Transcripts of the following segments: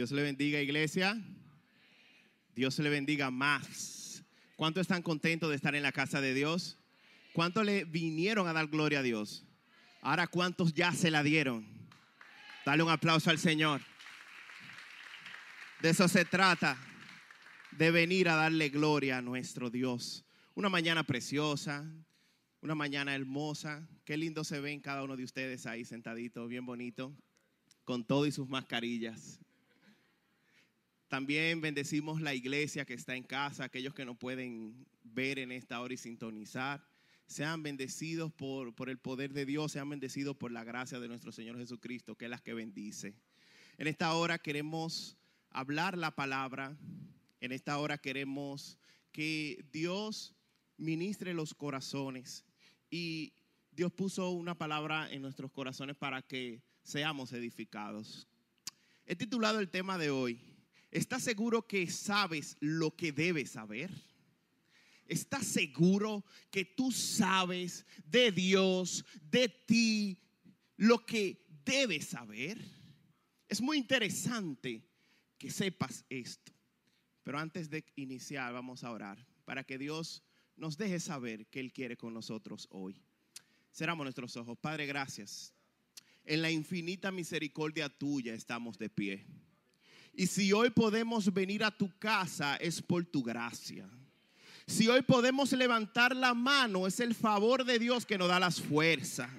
Dios le bendiga, iglesia. Dios le bendiga más. ¿Cuántos están contentos de estar en la casa de Dios? ¿Cuántos le vinieron a dar gloria a Dios? Ahora, ¿cuántos ya se la dieron? Dale un aplauso al Señor. De eso se trata, de venir a darle gloria a nuestro Dios. Una mañana preciosa, una mañana hermosa. Qué lindo se ven cada uno de ustedes ahí sentaditos, bien bonito, con todo y sus mascarillas. También bendecimos la iglesia que está en casa, aquellos que no pueden ver en esta hora y sintonizar. Sean bendecidos por, por el poder de Dios, sean bendecidos por la gracia de nuestro Señor Jesucristo, que es la que bendice. En esta hora queremos hablar la palabra. En esta hora queremos que Dios ministre los corazones. Y Dios puso una palabra en nuestros corazones para que seamos edificados. He titulado el tema de hoy, ¿Estás seguro que sabes lo que debes saber? ¿Estás seguro que tú sabes de Dios, de ti, lo que debes saber? Es muy interesante que sepas esto. Pero antes de iniciar, vamos a orar para que Dios nos deje saber que Él quiere con nosotros hoy. Cerramos nuestros ojos. Padre, gracias. En la infinita misericordia tuya estamos de pie. Y si hoy podemos venir a tu casa es por tu gracia. Si hoy podemos levantar la mano es el favor de Dios que nos da las fuerzas.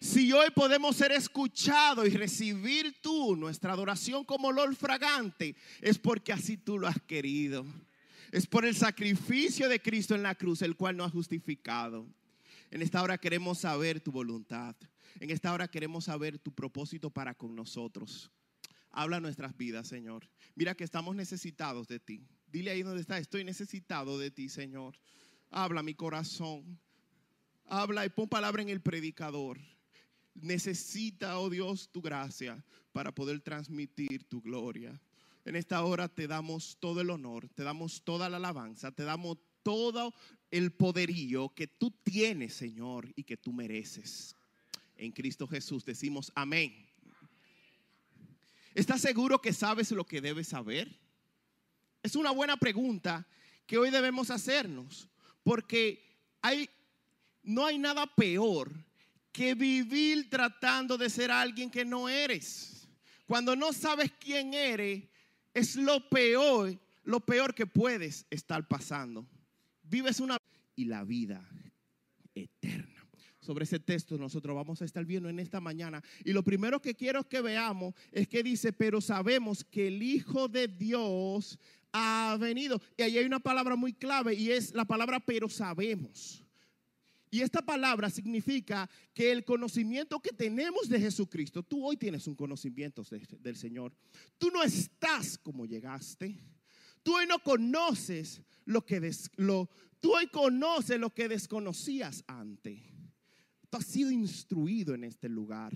Si hoy podemos ser escuchados y recibir tú nuestra adoración como olor fragante, es porque así tú lo has querido. Es por el sacrificio de Cristo en la cruz, el cual nos ha justificado. En esta hora queremos saber tu voluntad. En esta hora queremos saber tu propósito para con nosotros. Habla nuestras vidas, Señor. Mira que estamos necesitados de ti. Dile ahí donde está, estoy necesitado de ti, Señor. Habla mi corazón. Habla y pon palabra en el predicador. Necesita, oh Dios, tu gracia para poder transmitir tu gloria. En esta hora te damos todo el honor, te damos toda la alabanza, te damos todo el poderío que tú tienes, Señor, y que tú mereces. En Cristo Jesús decimos amén. ¿Estás seguro que sabes lo que debes saber? Es una buena pregunta que hoy debemos hacernos, porque hay, no hay nada peor que vivir tratando de ser alguien que no eres. Cuando no sabes quién eres, es lo peor, lo peor que puedes estar pasando. Vives una y la vida eterna sobre ese texto nosotros vamos a estar viendo en esta mañana. Y lo primero que quiero que veamos es que dice, pero sabemos que el Hijo de Dios ha venido. Y ahí hay una palabra muy clave y es la palabra pero sabemos. Y esta palabra significa que el conocimiento que tenemos de Jesucristo, tú hoy tienes un conocimiento del Señor. Tú no estás como llegaste. Tú hoy no conoces lo que lo, tú hoy conoces lo que desconocías antes. Tú has sido instruido en este lugar.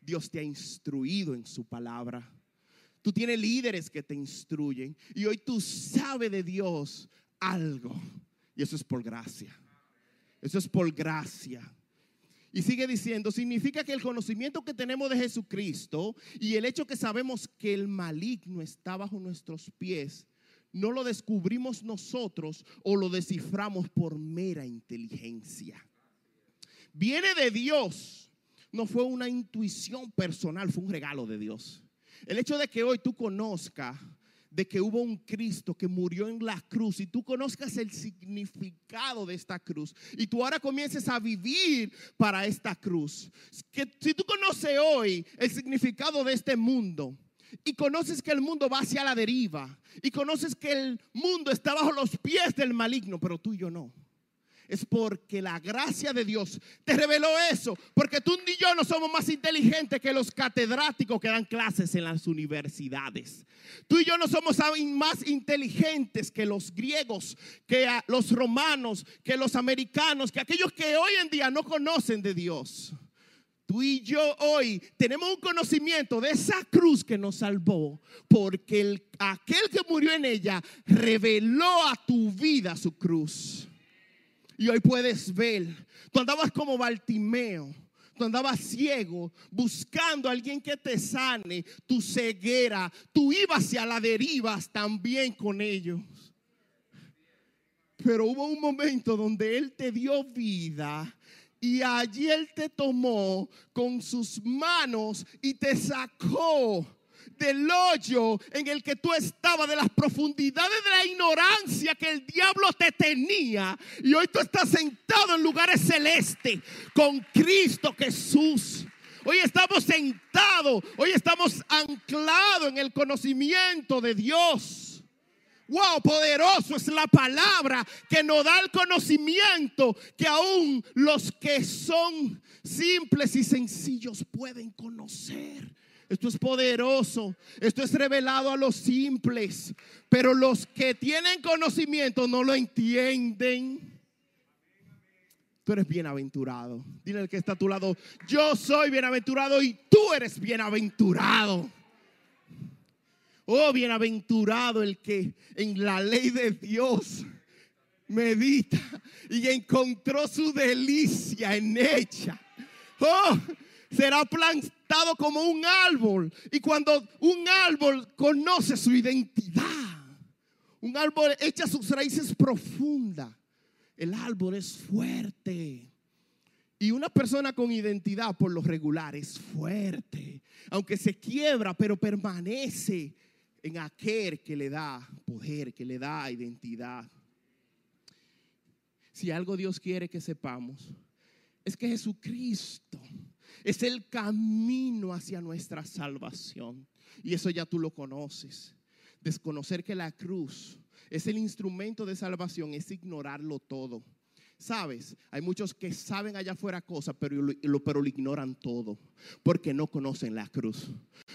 Dios te ha instruido en su palabra. Tú tienes líderes que te instruyen y hoy tú sabes de Dios algo. Y eso es por gracia. Eso es por gracia. Y sigue diciendo, significa que el conocimiento que tenemos de Jesucristo y el hecho que sabemos que el maligno está bajo nuestros pies, no lo descubrimos nosotros o lo desciframos por mera inteligencia viene de Dios. No fue una intuición personal, fue un regalo de Dios. El hecho de que hoy tú conozcas de que hubo un Cristo que murió en la cruz y tú conozcas el significado de esta cruz y tú ahora comiences a vivir para esta cruz. Que si tú conoces hoy el significado de este mundo y conoces que el mundo va hacia la deriva y conoces que el mundo está bajo los pies del maligno, pero tú y yo no es porque la gracia de Dios te reveló eso. Porque tú y yo no somos más inteligentes que los catedráticos que dan clases en las universidades. Tú y yo no somos más inteligentes que los griegos, que los romanos, que los americanos, que aquellos que hoy en día no conocen de Dios. Tú y yo hoy tenemos un conocimiento de esa cruz que nos salvó, porque el, aquel que murió en ella reveló a tu vida su cruz. Y hoy puedes ver, tú andabas como Bartimeo, tú andabas ciego, buscando a alguien que te sane tu ceguera, tú ibas hacia la derivas también con ellos. Pero hubo un momento donde Él te dio vida y allí Él te tomó con sus manos y te sacó del hoyo en el que tú estabas, de las profundidades de la ignorancia que el diablo te tenía. Y hoy tú estás sentado en lugares celestes con Cristo Jesús. Hoy estamos sentados, hoy estamos anclados en el conocimiento de Dios. Wow, poderoso es la palabra que nos da el conocimiento que aún los que son simples y sencillos pueden conocer. Esto es poderoso. Esto es revelado a los simples. Pero los que tienen conocimiento no lo entienden. Tú eres bienaventurado. Dile al que está a tu lado, yo soy bienaventurado y tú eres bienaventurado. Oh, bienaventurado el que en la ley de Dios medita y encontró su delicia en ella. Oh, será plantado como un árbol. Y cuando un árbol conoce su identidad, un árbol echa sus raíces profundas, el árbol es fuerte. Y una persona con identidad por lo regular es fuerte, aunque se quiebra, pero permanece en aquel que le da poder, que le da identidad. Si algo Dios quiere que sepamos, es que Jesucristo es el camino hacia nuestra salvación. Y eso ya tú lo conoces. Desconocer que la cruz es el instrumento de salvación es ignorarlo todo. Sabes, hay muchos que saben allá afuera cosas, pero lo, pero lo ignoran todo, porque no conocen la cruz.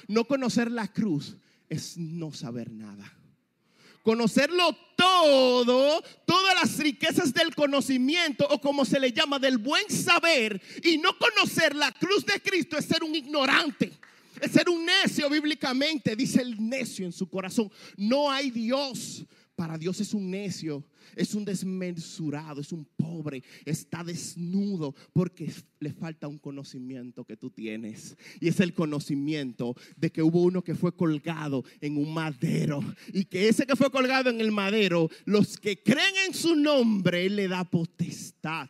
No conocer la cruz es no saber nada. Conocerlo todo, todas las riquezas del conocimiento o como se le llama del buen saber y no conocer la cruz de Cristo es ser un ignorante. Es ser un necio bíblicamente, dice el necio en su corazón. No hay Dios. Para Dios es un necio, es un desmensurado, es un pobre, está desnudo porque le falta un conocimiento que tú tienes. Y es el conocimiento de que hubo uno que fue colgado en un madero y que ese que fue colgado en el madero, los que creen en su nombre, le da potestad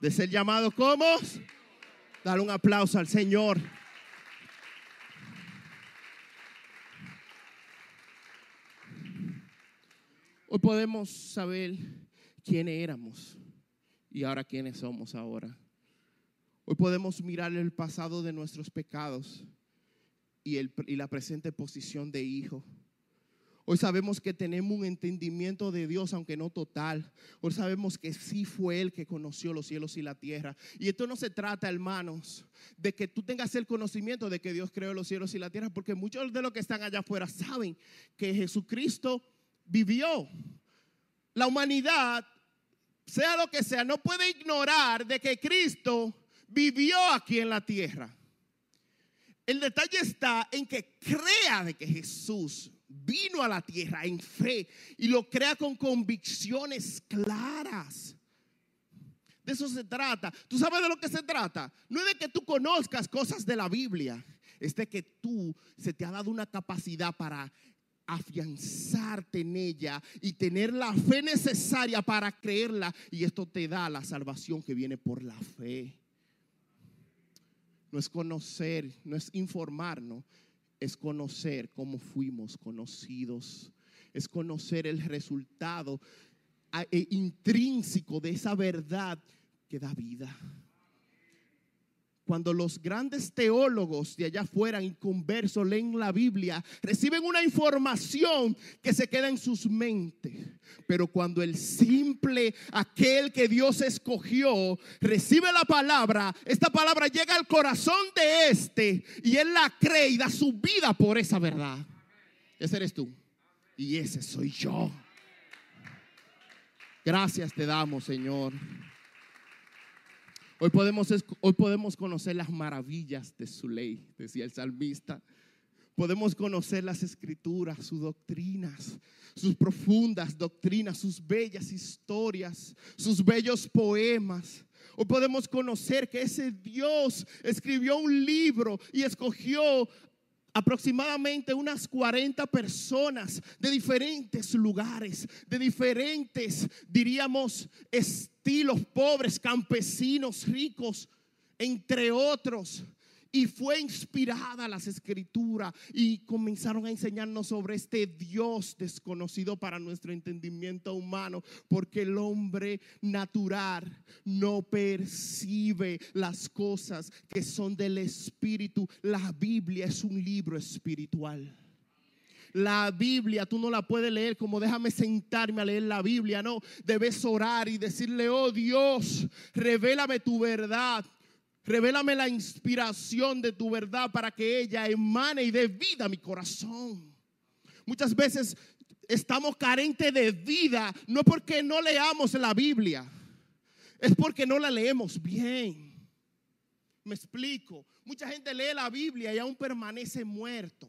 de ser llamado como. Dar un aplauso al Señor. Hoy podemos saber quiénes éramos y ahora quiénes somos ahora. Hoy podemos mirar el pasado de nuestros pecados y, el, y la presente posición de hijo. Hoy sabemos que tenemos un entendimiento de Dios, aunque no total. Hoy sabemos que sí fue Él que conoció los cielos y la tierra. Y esto no se trata, hermanos, de que tú tengas el conocimiento de que Dios creó los cielos y la tierra, porque muchos de los que están allá afuera saben que Jesucristo vivió. La humanidad, sea lo que sea, no puede ignorar de que Cristo vivió aquí en la tierra. El detalle está en que crea de que Jesús vino a la tierra en fe y lo crea con convicciones claras. De eso se trata. ¿Tú sabes de lo que se trata? No es de que tú conozcas cosas de la Biblia, es de que tú se te ha dado una capacidad para afianzarte en ella y tener la fe necesaria para creerla. Y esto te da la salvación que viene por la fe. No es conocer, no es informarnos, es conocer cómo fuimos conocidos. Es conocer el resultado eh, intrínseco de esa verdad que da vida cuando los grandes teólogos de allá afuera, inconversos, leen la Biblia, reciben una información que se queda en sus mentes. Pero cuando el simple, aquel que Dios escogió, recibe la palabra, esta palabra llega al corazón de este y él la cree y da su vida por esa verdad. Ese eres tú. Y ese soy yo. Gracias te damos, Señor. Hoy podemos, hoy podemos conocer las maravillas de su ley, decía el salmista. podemos conocer las escrituras, sus doctrinas, sus profundas doctrinas, sus bellas historias, sus bellos poemas. O podemos conocer que ese Dios escribió un libro y escogió aproximadamente unas 40 personas de diferentes lugares, de diferentes, diríamos, estilos, pobres, campesinos, ricos, entre otros y fue inspirada las escrituras y comenzaron a enseñarnos sobre este Dios desconocido para nuestro entendimiento humano, porque el hombre natural no percibe las cosas que son del espíritu. La Biblia es un libro espiritual. La Biblia tú no la puedes leer como déjame sentarme a leer la Biblia, no, debes orar y decirle, oh Dios, revélame tu verdad Revélame la inspiración de tu verdad para que ella emane y dé vida a mi corazón. Muchas veces estamos carentes de vida, no porque no leamos la Biblia, es porque no la leemos bien. Me explico. Mucha gente lee la Biblia y aún permanece muerto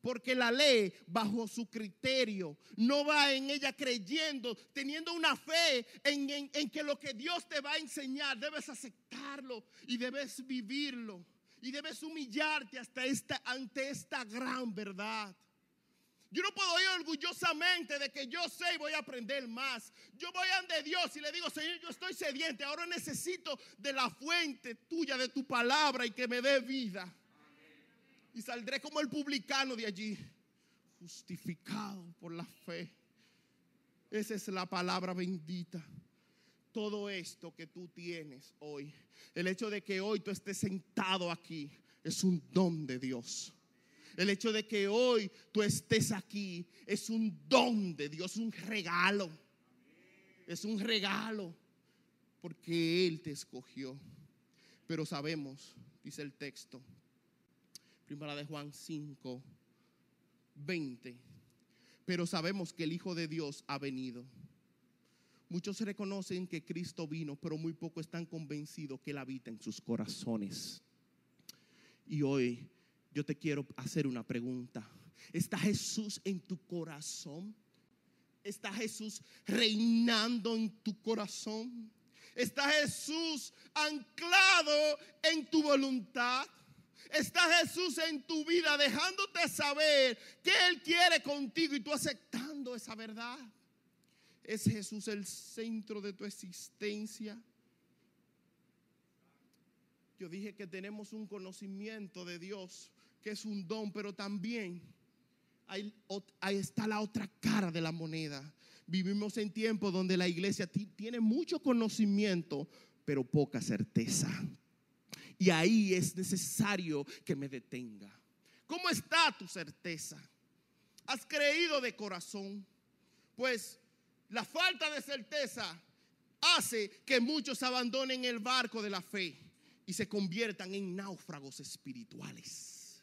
porque la ley bajo su criterio no va en ella creyendo, teniendo una fe en, que lo que Dios te va a enseñar debes aceptarlo y debes vivirlo y debes humillarte hasta esta, ante esta gran verdad. Yo no puedo ir orgullosamente de que yo sé y voy a aprender más. Yo voy ante Dios y le digo, Señor, yo estoy sediente. Ahora necesito de la fuente tuya, de tu palabra y que me dé vida y saldré como el publicano de allí, justificado por la fe. Esa es la palabra bendita. Todo esto que tú tienes hoy, el hecho de que hoy tú estés sentado aquí, es un don de Dios. El hecho de que hoy tú estés aquí es un don de Dios, un regalo. Es un regalo porque Él te escogió. Pero sabemos, dice el texto, Primera de Juan 5, 20. Pero sabemos que el Hijo de Dios ha venido. Muchos reconocen que Cristo vino, pero muy pocos están convencidos que Él habita en sus corazones. Y hoy yo te quiero hacer una pregunta. ¿Está Jesús en tu corazón? ¿Está Jesús reinando en tu corazón? ¿Está Jesús anclado en tu voluntad? Está Jesús en tu vida dejándote saber que Él quiere contigo y tú aceptando esa verdad. ¿Es Jesús el centro de tu existencia? Yo dije que tenemos un conocimiento de Dios que es un don, pero también ahí, ahí está la otra cara de la moneda. Vivimos en tiempos donde la iglesia tiene mucho conocimiento, pero poca certeza. Y ahí es necesario que me detenga. ¿Cómo está tu certeza? ¿Has creído de corazón? Pues la falta de certeza hace que muchos abandonen el barco de la fe y se conviertan en náufragos espirituales.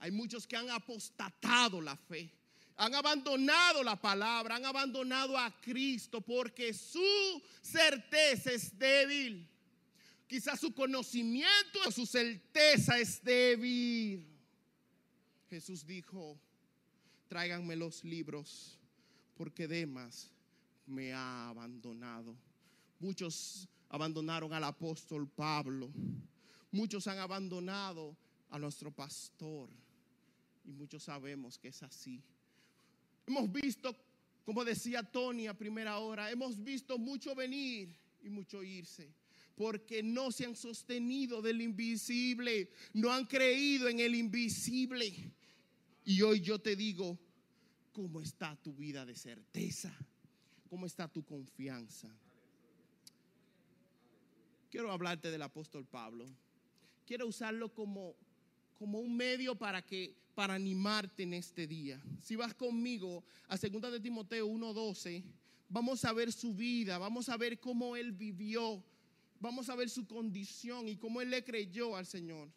Hay muchos que han apostatado la fe, han abandonado la palabra, han abandonado a Cristo porque su certeza es débil. Quizás su conocimiento, su certeza es débil. Jesús dijo, tráiganme los libros porque Demas me ha abandonado. Muchos abandonaron al apóstol Pablo. Muchos han abandonado a nuestro pastor. Y muchos sabemos que es así. Hemos visto, como decía Tony a primera hora, hemos visto mucho venir y mucho irse porque no se han sostenido del invisible, no han creído en el invisible. Y hoy yo te digo, ¿cómo está tu vida de certeza? ¿Cómo está tu confianza? Quiero hablarte del apóstol Pablo. Quiero usarlo como, como un medio para que para animarte en este día. Si vas conmigo a 2 de Timoteo 1:12, vamos a ver su vida, vamos a ver cómo él vivió vamos a ver su condición y cómo él le creyó al Señor.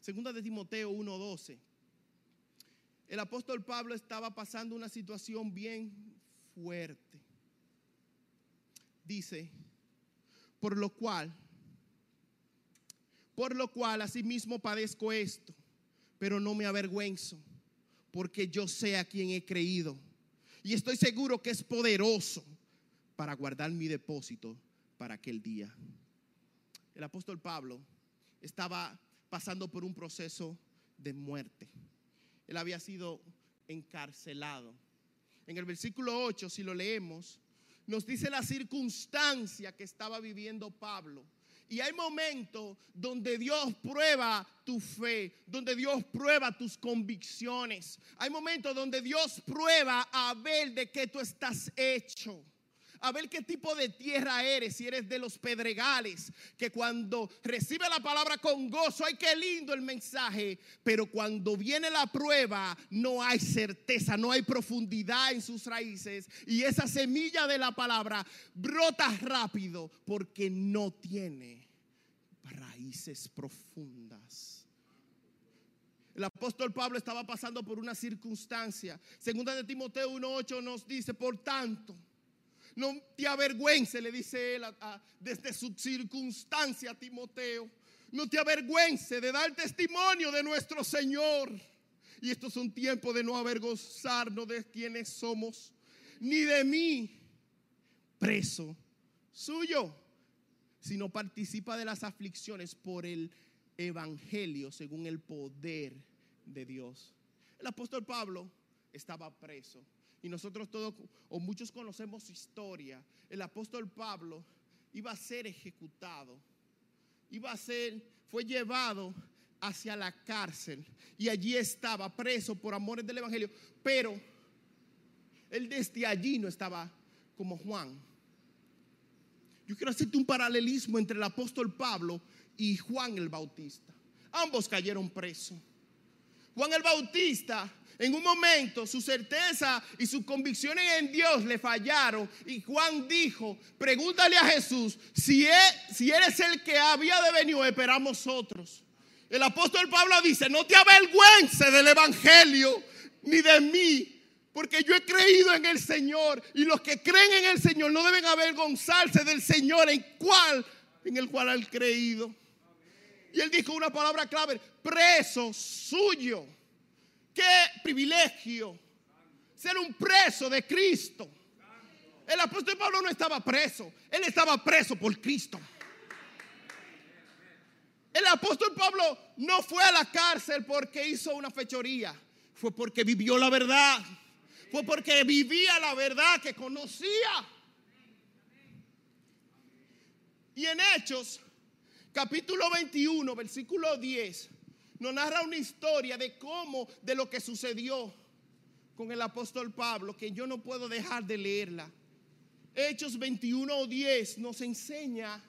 Segunda de Timoteo 1:12. El apóstol Pablo estaba pasando una situación bien fuerte. Dice, por lo cual por lo cual asimismo padezco esto, pero no me avergüenzo, porque yo sé a quien he creído y estoy seguro que es poderoso para guardar mi depósito para aquel día. El apóstol Pablo estaba pasando por un proceso de muerte. Él había sido encarcelado. En el versículo 8, si lo leemos, nos dice la circunstancia que estaba viviendo Pablo. Y hay momentos donde Dios prueba tu fe, donde Dios prueba tus convicciones. Hay momentos donde Dios prueba a ver de qué tú estás hecho a ver qué tipo de tierra eres, si eres de los pedregales, que cuando recibe la palabra con gozo, ay, qué lindo el mensaje, pero cuando viene la prueba, no hay certeza, no hay profundidad en sus raíces, y esa semilla de la palabra brota rápido porque no tiene raíces profundas. El apóstol Pablo estaba pasando por una circunstancia. Segunda de Timoteo 1.8 nos dice, por tanto, no te avergüences, le dice él desde su circunstancia a Timoteo. No te avergüences de dar testimonio de nuestro Señor. Y estos son tiempos de no avergonzarnos de quienes somos, ni de mí, preso suyo, sino participa de las aflicciones por el Evangelio según el poder de Dios. El apóstol Pablo estaba preso y nosotros todos o muchos conocemos su historia, el apóstol Pablo iba a ser ejecutado, iba a ser, fue llevado hacia la cárcel y allí estaba preso por amores del Evangelio, pero él desde allí no estaba como Juan. Yo quiero hacerte un paralelismo entre el apóstol Pablo y Juan el Bautista. Ambos cayeron presos. Juan el Bautista en un momento su certeza y sus convicciones en Dios le fallaron y Juan dijo, pregúntale a Jesús si, si eres el que había de venir o esperamos otros. El apóstol Pablo dice, no te avergüences del Evangelio ni de mí, porque yo he creído en el Señor y los que creen en el Señor no deben avergonzarse del Señor en, cual, en el cual han creído. Y él dijo una palabra clave, preso suyo. Qué privilegio ser un preso de Cristo. El apóstol Pablo no estaba preso, él estaba preso por Cristo. El apóstol Pablo no fue a la cárcel porque hizo una fechoría, fue porque vivió la verdad, fue porque vivía la verdad que conocía. Y en Hechos, capítulo 21, versículo 10, nos narra una historia de cómo, de lo que sucedió con el apóstol Pablo, que yo no puedo dejar de leerla. Hechos 21 10 nos enseña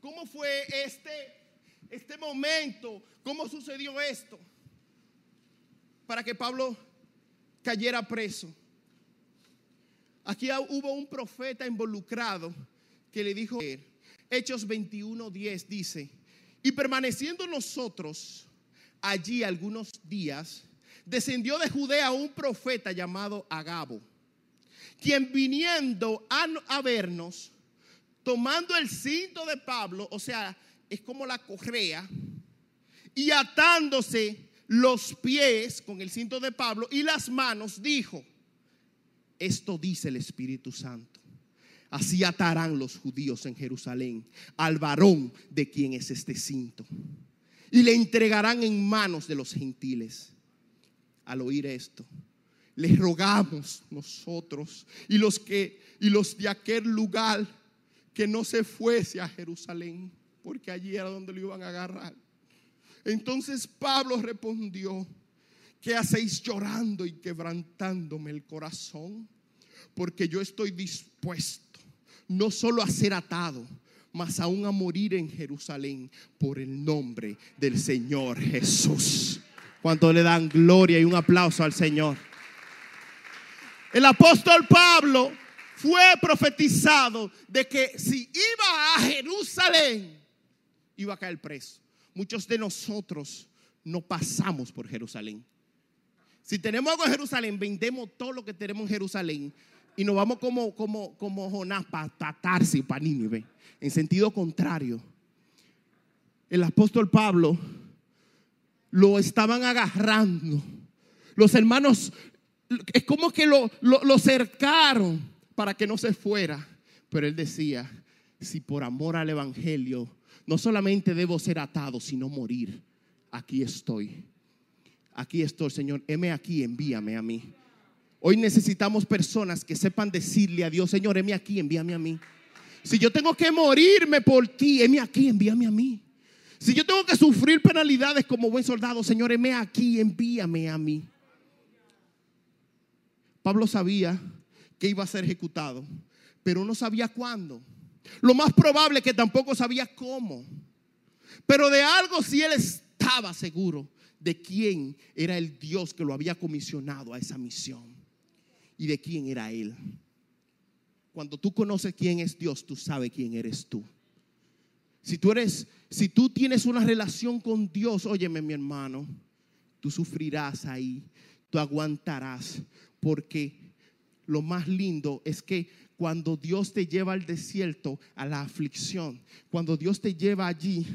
cómo fue este, este momento, cómo sucedió esto, para que Pablo cayera preso. Aquí hubo un profeta involucrado que le dijo, Hechos 21 10 dice, y permaneciendo nosotros allí algunos días, descendió de Judea un profeta llamado Agabo, quien viniendo a, vernos, tomando el cinto de Pablo, o sea, es como la correa, y atándose los pies con el cinto de Pablo y las manos, dijo, esto dice el Espíritu Santo Así atarán los judíos en Jerusalén al varón de quien es este cinto. Y le entregarán en manos de los gentiles. Al oír esto, les rogamos nosotros y los que y los de aquel lugar que no se fuese a Jerusalén, porque allí era donde lo iban a agarrar. Entonces Pablo respondió, ¿qué hacéis llorando y quebrantándome el corazón? Porque yo estoy dispuesto no solo a ser atado, mas aún a morir en Jerusalén por el nombre del Señor Jesús. Cuando le dan gloria y un aplauso al Señor. El apóstol Pablo fue profetizado de que si iba a Jerusalén, iba a caer preso. Muchos de nosotros no pasamos por Jerusalén. Si tenemos algo en Jerusalén, vendemos todo lo que tenemos en Jerusalén y nos vamos como, como, como Jonás para Tarsi, para Nínive, en sentido contrario. el apóstol Pablo lo estaban agarrando. Los hermanos, es como que lo, lo, cercaron para que no se fuera. Pero él decía, si por amor al Evangelio, no solamente debo ser atado, sino morir, aquí estoy. Aquí estoy, Señor, heme aquí, envíame a mí. Hoy necesitamos personas que sepan decirle a Dios, Señor, heme aquí, envíame a mí. Si yo tengo que morirme por ti, heme aquí, envíame a mí. Si yo tengo que sufrir penalidades como buen soldado, Señor, heme aquí, envíame a mí. Pablo sabía que iba a ser ejecutado, pero no sabía cuándo. Lo más probable es que tampoco sabía cómo. Pero de algo sí él estaba seguro, de quién era el Dios que lo había comisionado a esa misión y de quién era él. Cuando tú conoces quién es Dios, tú sabes quién eres tú. Si tú eres, si tú tienes una relación con Dios, óyeme mi hermano, tú sufrirás ahí, tú aguantarás, porque lo más lindo es que cuando Dios te lleva al desierto, a la aflicción, cuando Dios te lleva allí,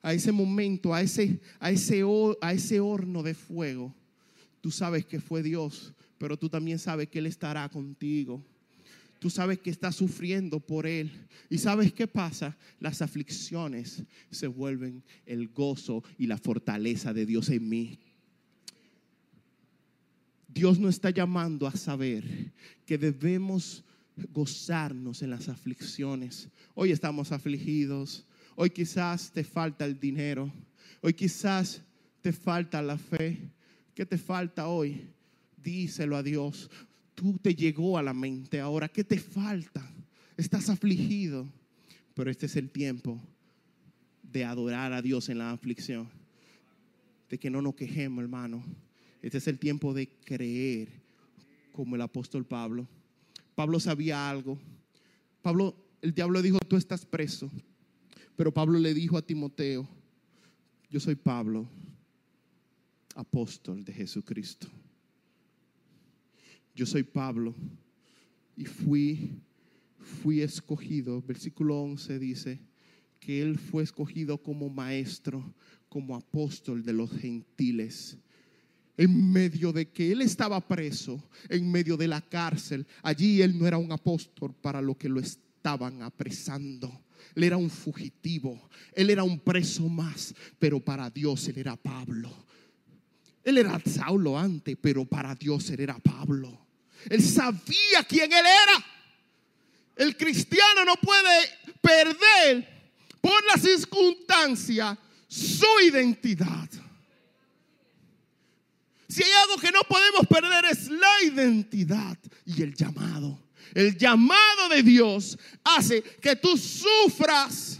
a ese momento, a ese, a ese, a ese horno de fuego, tú sabes que fue Dios, pero tú también sabes que Él estará contigo tú sabes que estás sufriendo por Él. ¿Y sabes qué pasa? Las aflicciones se vuelven el gozo y la fortaleza de Dios en mí. Dios nos está llamando a saber que debemos gozarnos en las aflicciones. Hoy estamos afligidos. Hoy quizás te falta el dinero. Hoy quizás te falta la fe. ¿Qué te falta hoy? Díselo a Dios tú te llegó a la mente ahora, ¿qué te falta? Estás afligido, pero este es el tiempo de adorar a Dios en la aflicción, de que no nos quejemos, hermano. Este es el tiempo de creer como el apóstol Pablo. Pablo sabía algo. Pablo, el diablo dijo, tú estás preso. Pero Pablo le dijo a Timoteo, yo soy Pablo, apóstol de Jesucristo yo soy Pablo y fui, fui escogido. Versículo 11 dice que él fue escogido como maestro, como apóstol de los gentiles. En medio de que él estaba preso, en medio de la cárcel, allí él no era un apóstol para lo que lo estaban apresando. Él era un fugitivo, él era un preso más, pero para Dios él era Pablo. Él era Saulo antes, pero para Dios él era Pablo. Él sabía quién él era. El cristiano no puede perder por la circunstancia su identidad. Si hay algo que no podemos perder es la identidad y el llamado. El llamado de Dios hace que tú sufras.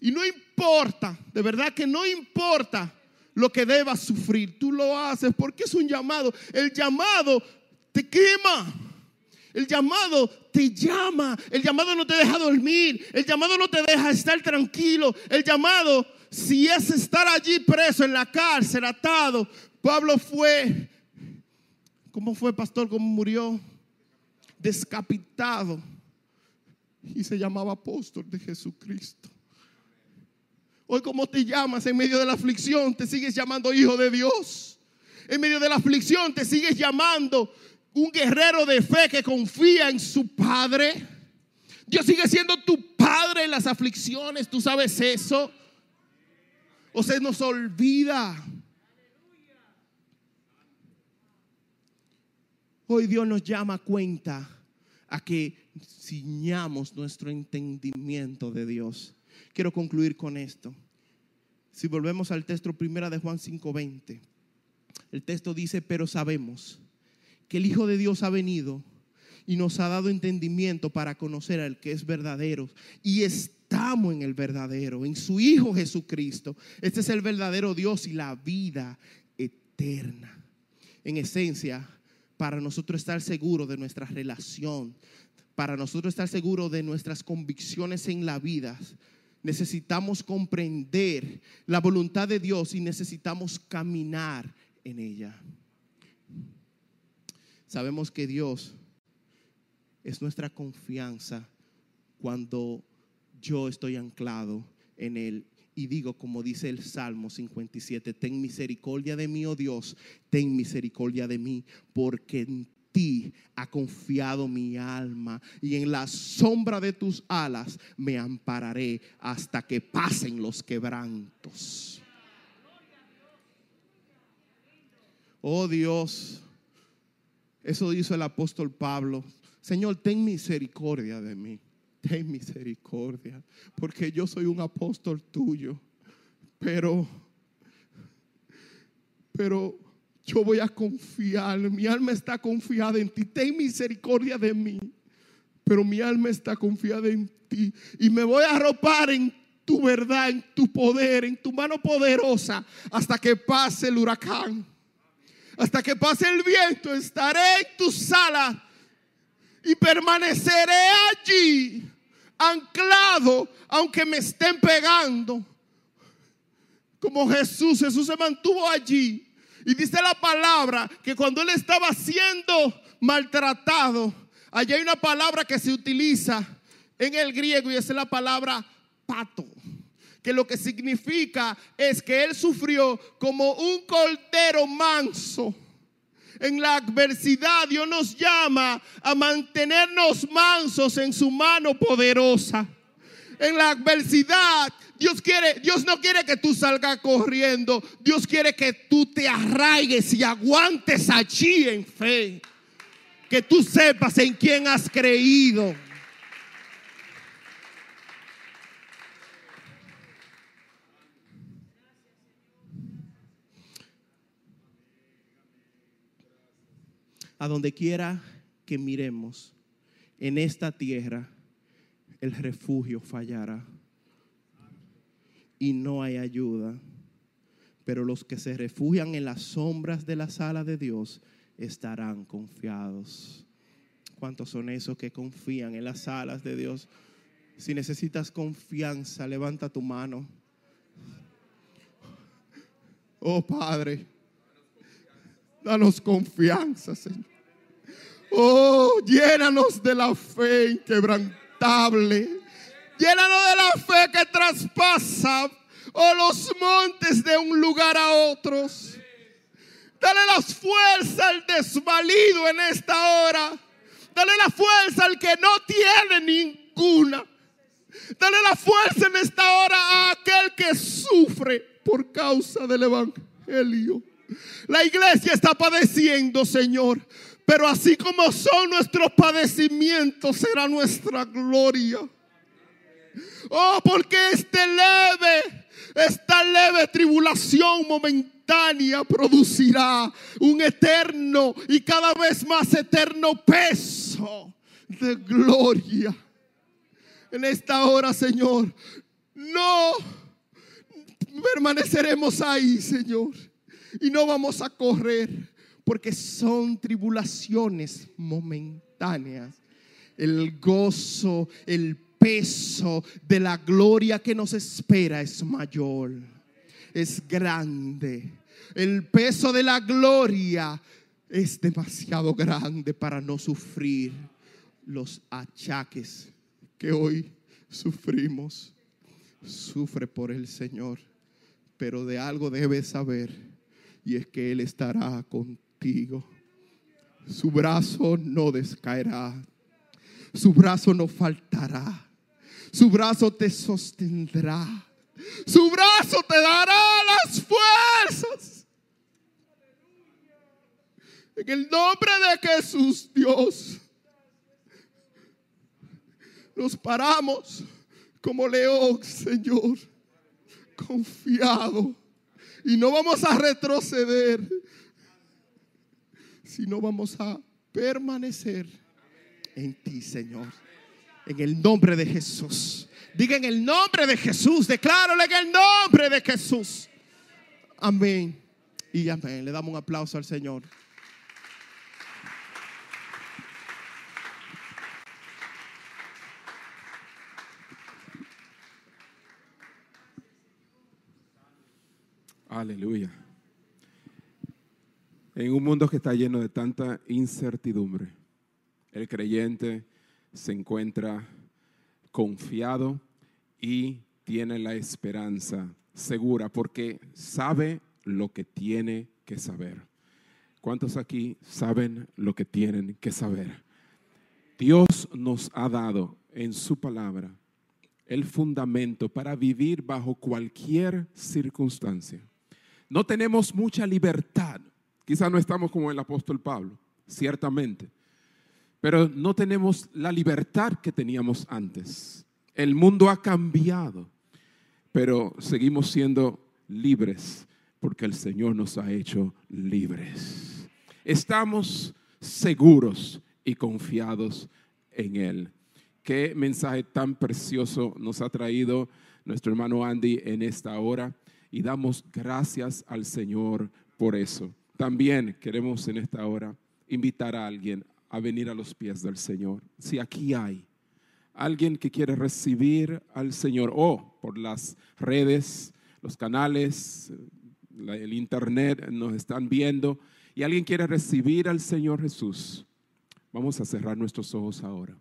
Y no importa, de verdad que no importa lo que debas sufrir. Tú lo haces porque es un llamado. El llamado te quema. El llamado te llama. El llamado no te deja dormir. El llamado no te deja estar tranquilo. El llamado, si es estar allí preso en la cárcel, atado. Pablo fue, ¿cómo fue pastor? ¿Cómo murió? Descapitado. Y se llamaba apóstol de Jesucristo. Hoy, ¿cómo te llamas en medio de la aflicción? Te sigues llamando hijo de Dios. En medio de la aflicción te sigues llamando un guerrero de fe que confía en su Padre. Dios sigue siendo tu Padre en las aflicciones. ¿Tú sabes eso? O se nos olvida. Hoy Dios nos llama a cuenta a que ciñamos nuestro entendimiento de Dios. Quiero concluir con esto. Si volvemos al texto primera de Juan 5:20, el texto dice, pero sabemos que el Hijo de Dios ha venido y nos ha dado entendimiento para conocer al que es verdadero. Y estamos en el verdadero, en su Hijo Jesucristo. Este es el verdadero Dios y la vida eterna. En esencia, para nosotros estar seguros de nuestra relación, para nosotros estar seguros de nuestras convicciones en la vida, necesitamos comprender la voluntad de Dios y necesitamos caminar en ella. Sabemos que Dios es nuestra confianza cuando yo estoy anclado en Él y digo, como dice el Salmo 57, ten misericordia de mí, oh Dios, ten misericordia de mí, porque en ti ha confiado mi alma y en la sombra de tus alas me ampararé hasta que pasen los quebrantos. Oh Dios, eso dice el apóstol Pablo, Señor, ten misericordia de mí. Ten misericordia, porque yo soy un apóstol tuyo, pero, pero yo voy a confiar, mi alma está confiada en ti, ten misericordia de mí, pero mi alma está confiada en ti y me voy a arropar en tu verdad, en tu poder, en tu mano poderosa, hasta que pase el huracán, hasta que pase el viento, estaré en tu sala y permaneceré allí, anclado, aunque me estén pegando. Como Jesús, Jesús se mantuvo allí. Y dice la palabra que cuando él estaba siendo maltratado, allí hay una palabra que se utiliza en el griego y es la palabra pato que lo que significa es que él sufrió como un cordero manso en la adversidad, Dios nos llama a mantenernos mansos en su mano poderosa. En la adversidad, Dios quiere, Dios no quiere que tú salgas corriendo. Dios quiere que tú te arraigues y aguantes allí en fe. Que tú sepas en quién has creído. a donde quiera que miremos en esta tierra, el refugio fallará y no hay ayuda. Pero los que se refugian en las sombras de la sala de Dios estarán confiados. ¿Cuántos son esos que confían en las alas de Dios? Si necesitas confianza, levanta tu mano. Oh Padre, danos confianza, Señor. Oh, llénanos de la fe inquebrantable. Llénanos de la fe que traspasa oh, los montes de un lugar a otros. Dale la fuerza al desvalido en esta hora. Dale la fuerza al que no tiene ninguna. Dale la fuerza en esta hora a aquel que sufre por causa del Evangelio. La iglesia está padeciendo, Señor. Pero así como son nuestros padecimientos, será nuestra gloria. Oh, porque este leve, esta leve tribulación momentánea producirá un eterno y cada vez más eterno peso de gloria. En esta hora, Señor, no permaneceremos ahí, Señor, y no vamos a correr porque son tribulaciones momentáneas. El gozo, el peso de la gloria que nos espera es mayor, es grande. El peso de la gloria es demasiado grande para no sufrir los achaques que hoy sufrimos. Sufre por el Señor, pero de algo debes saber y es que Él estará su brazo no descaerá. Su brazo no faltará. Su brazo te sostendrá. Su brazo te dará las fuerzas. En el nombre de Jesús, Dios, nos paramos como león, Señor, confiado. Y no vamos a retroceder sino vamos a permanecer en ti, Señor. En el nombre de Jesús. Diga en el nombre de Jesús. Declárale en el nombre de Jesús. Amén. Y amén. Le damos un aplauso al Señor. Aleluya. En un mundo que está lleno de tanta incertidumbre, el creyente se encuentra confiado y tiene la esperanza segura porque sabe lo que tiene que saber. ¿Cuántos aquí saben lo que tienen que saber? Dios nos ha dado en su palabra el fundamento para vivir bajo cualquier circunstancia. No tenemos mucha libertad. Quizás no estamos como el apóstol Pablo, ciertamente. Pero no tenemos la libertad que teníamos antes. El mundo ha cambiado, pero seguimos siendo libres porque el Señor nos ha hecho libres. Estamos seguros y confiados en Él. Qué mensaje tan precioso nos ha traído nuestro hermano Andy en esta hora y damos gracias al Señor por eso. También queremos en esta hora invitar a alguien a venir a los pies del Señor. Si aquí hay alguien que quiere recibir al Señor o por las redes, los canales, el internet nos están viendo y alguien quiere recibir al Señor Jesús, vamos a cerrar nuestros ojos ahora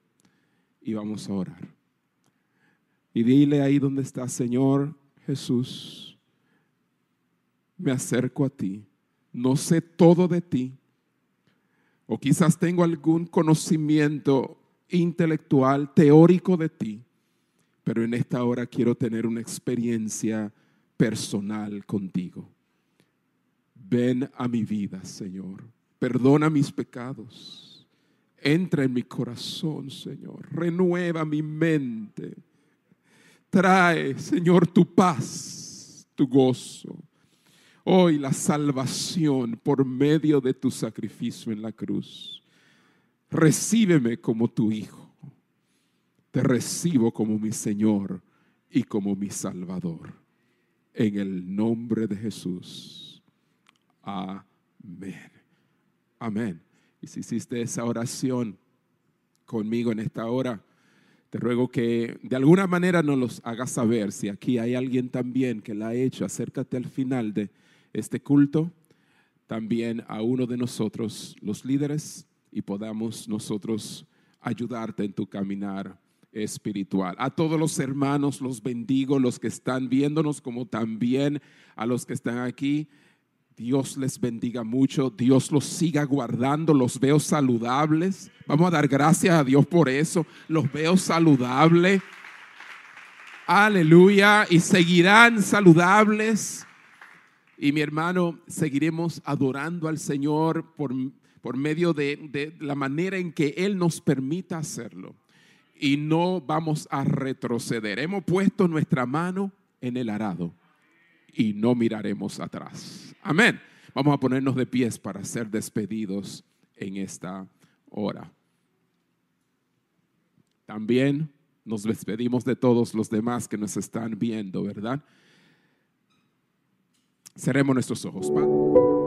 y vamos a orar. Y dile ahí donde está, Señor Jesús, me acerco a ti, no sé todo de ti, o quizás tengo algún conocimiento intelectual, teórico de ti, pero en esta hora quiero tener una experiencia personal contigo. Ven a mi vida, Señor. Perdona mis pecados. Entra en mi corazón, Señor. Renueva mi mente. Trae, Señor, tu paz, tu gozo. Hoy la salvación por medio de tu sacrificio en la cruz. Recíbeme como tu Hijo. Te recibo como mi Señor y como mi Salvador. En el nombre de Jesús. Amén. Amén. Y si hiciste esa oración conmigo en esta hora, te ruego que de alguna manera nos los hagas saber. Si aquí hay alguien también que la ha hecho, acércate al final de este culto, también a uno de nosotros, los líderes, y podamos nosotros ayudarte en tu caminar espiritual. A todos los hermanos los bendigo, los que están viéndonos, como también a los que están aquí. Dios les bendiga mucho, Dios los siga guardando, los veo saludables. Vamos a dar gracias a Dios por eso, los veo saludables. Aleluya, y seguirán saludables. Y mi hermano, seguiremos adorando al Señor por, por medio de, de la manera en que Él nos permita hacerlo. Y no vamos a retroceder. Hemos puesto nuestra mano en el arado y no miraremos atrás. Amén. Vamos a ponernos de pies para ser despedidos en esta hora. También nos despedimos de todos los demás que nos están viendo, ¿verdad? Cerremos nuestros ojos, Padre.